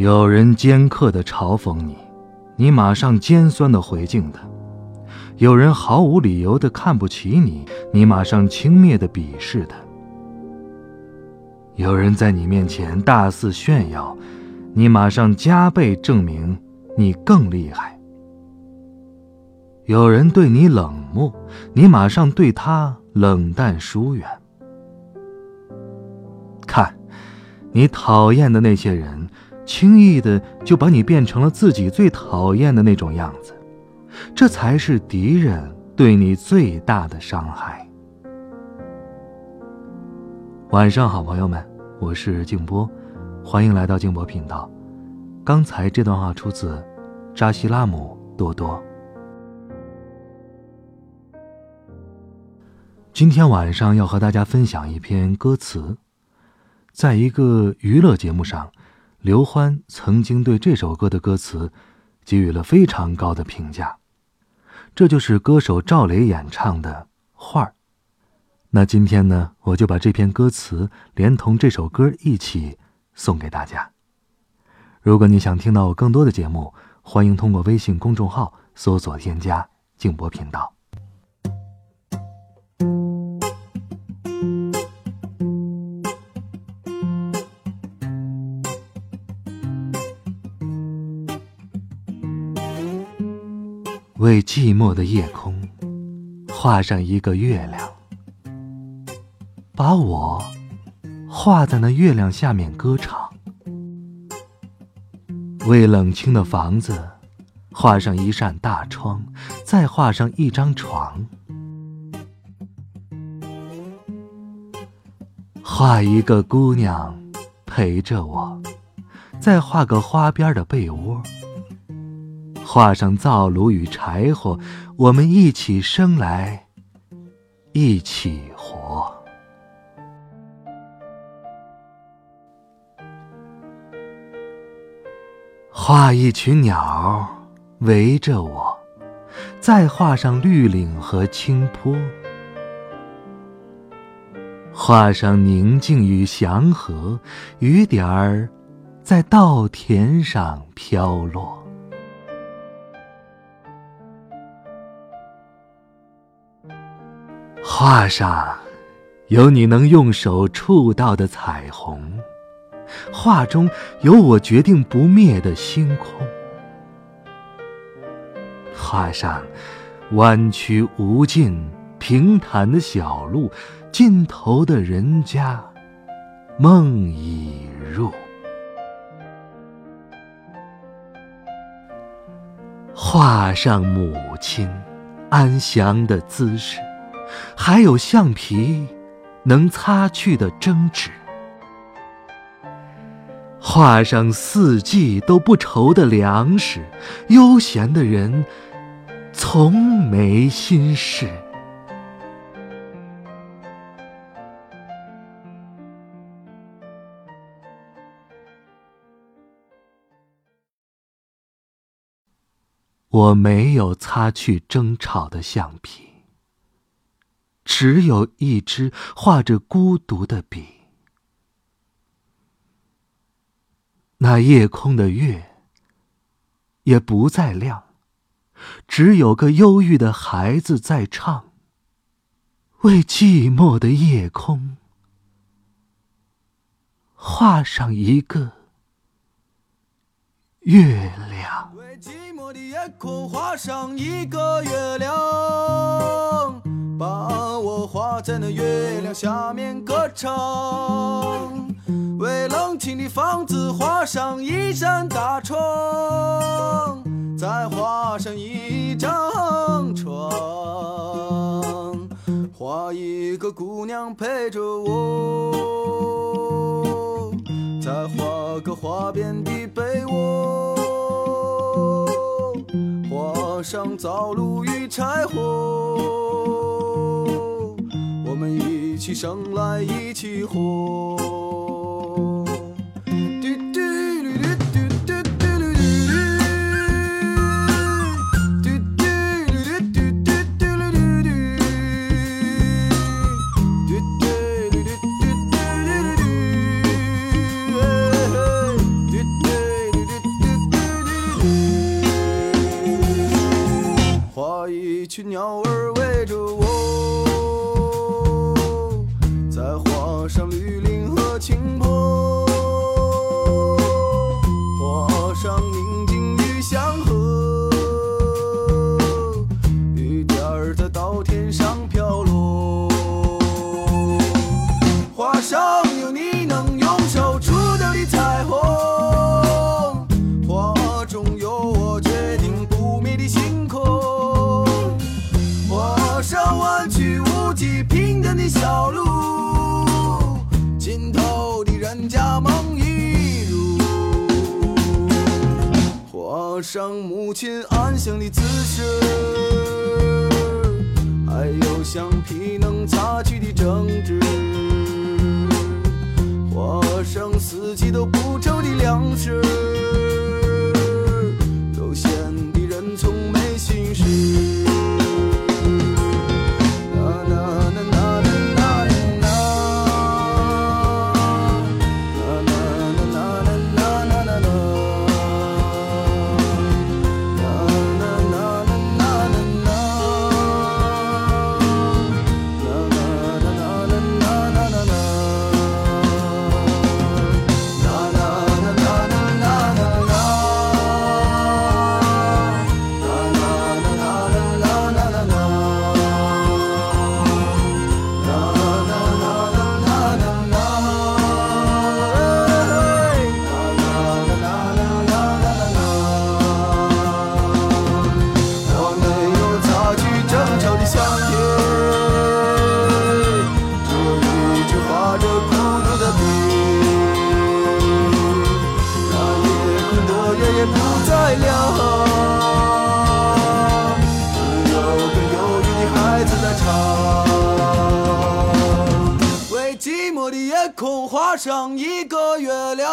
有人尖刻的嘲讽你，你马上尖酸的回敬他；有人毫无理由的看不起你，你马上轻蔑的鄙视他；有人在你面前大肆炫耀，你马上加倍证明你更厉害；有人对你冷漠，你马上对他冷淡疏远。看，你讨厌的那些人。轻易的就把你变成了自己最讨厌的那种样子，这才是敌人对你最大的伤害。晚上好，朋友们，我是静波，欢迎来到静波频道。刚才这段话出自扎西拉姆多多。今天晚上要和大家分享一篇歌词，在一个娱乐节目上。刘欢曾经对这首歌的歌词给予了非常高的评价，这就是歌手赵雷演唱的《画儿》。那今天呢，我就把这篇歌词连同这首歌一起送给大家。如果你想听到我更多的节目，欢迎通过微信公众号搜索添加“静波频道”。为寂寞的夜空画上一个月亮，把我画在那月亮下面歌唱。为冷清的房子画上一扇大窗，再画上一张床，画一个姑娘陪着我，再画个花边的被窝。画上灶炉与柴火，我们一起生来，一起活。画一群鸟围着我，再画上绿岭和青坡，画上宁静与祥和，雨点儿在稻田上飘落。画上有你能用手触到的彩虹，画中有我决定不灭的星空。画上弯曲无尽、平坦的小路，尽头的人家梦已入。画上母亲安详的姿势。还有橡皮能擦去的争执，画上四季都不愁的粮食，悠闲的人从没心事。我没有擦去争吵的橡皮。只有一支画着孤独的笔。那夜空的月也不再亮，只有个忧郁的孩子在唱。为寂寞的夜空画上一个月亮。为寂寞的夜空画上一个月亮。把我画在那月亮下面歌唱，为冷清的房子画上一扇大窗，再画上一张床，画一个姑娘陪着我，再画个花边的被窝。画上灶炉与柴火，起生来一起活。上飘落，画上有你能用手触到的彩虹，画中有我决定不灭的星空。画上弯曲无际平坦的小路，尽头的人家梦一如。画上母亲安详的姿势，自己都不愁的粮食，空画上一个月亮。